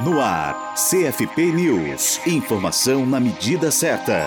No ar, CFP News. Informação na medida certa.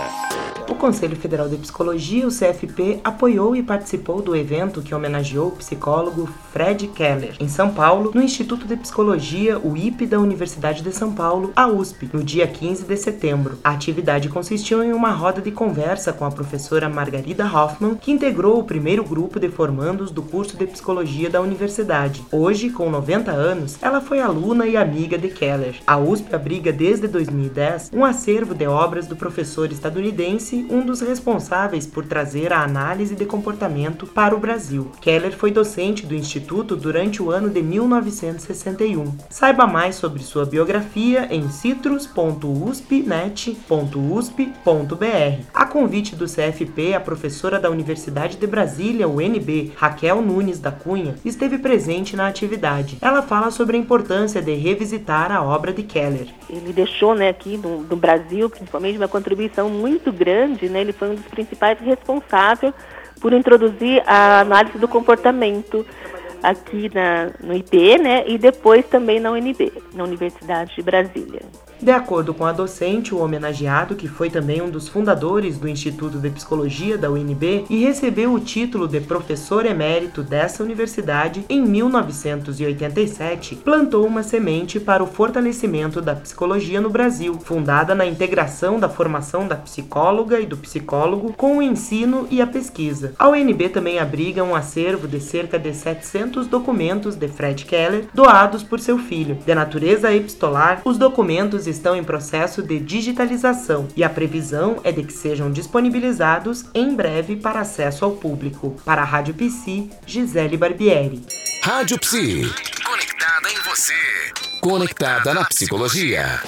O Conselho Federal de Psicologia, o CFP, apoiou e participou do evento que homenageou o psicólogo Fred Keller, em São Paulo, no Instituto de Psicologia, o IP da Universidade de São Paulo, a USP, no dia 15 de setembro. A atividade consistiu em uma roda de conversa com a professora Margarida Hoffman, que integrou o primeiro grupo de formandos do curso de Psicologia da universidade. Hoje, com 90 anos, ela foi aluna e amiga de Keller. A USP abriga desde 2010 um acervo de obras do professor estadunidense um dos responsáveis por trazer a análise de comportamento para o Brasil. Keller foi docente do Instituto durante o ano de 1961. Saiba mais sobre sua biografia em citrus.uspnet.usp.br. A convite do CFP, a professora da Universidade de Brasília, UNB, Raquel Nunes da Cunha, esteve presente na atividade. Ela fala sobre a importância de revisitar a obra de Keller. Ele deixou né, aqui no, no Brasil, principalmente, uma contribuição muito grande né, ele foi um dos principais responsáveis por introduzir a análise do comportamento aqui na, no IP, né, e depois também na UNB, na Universidade de Brasília. De acordo com a docente, o homenageado, que foi também um dos fundadores do Instituto de Psicologia da UNB e recebeu o título de professor emérito dessa universidade em 1987, plantou uma semente para o fortalecimento da psicologia no Brasil, fundada na integração da formação da psicóloga e do psicólogo com o ensino e a pesquisa. A UNB também abriga um acervo de cerca de 700 documentos de Fred Keller doados por seu filho. De natureza epistolar, os documentos estão em processo de digitalização e a previsão é de que sejam disponibilizados em breve para acesso ao público. Para a Rádio Psi, Gisele Barbieri. Rádio Psi. Conectada em você. Conectada na psicologia.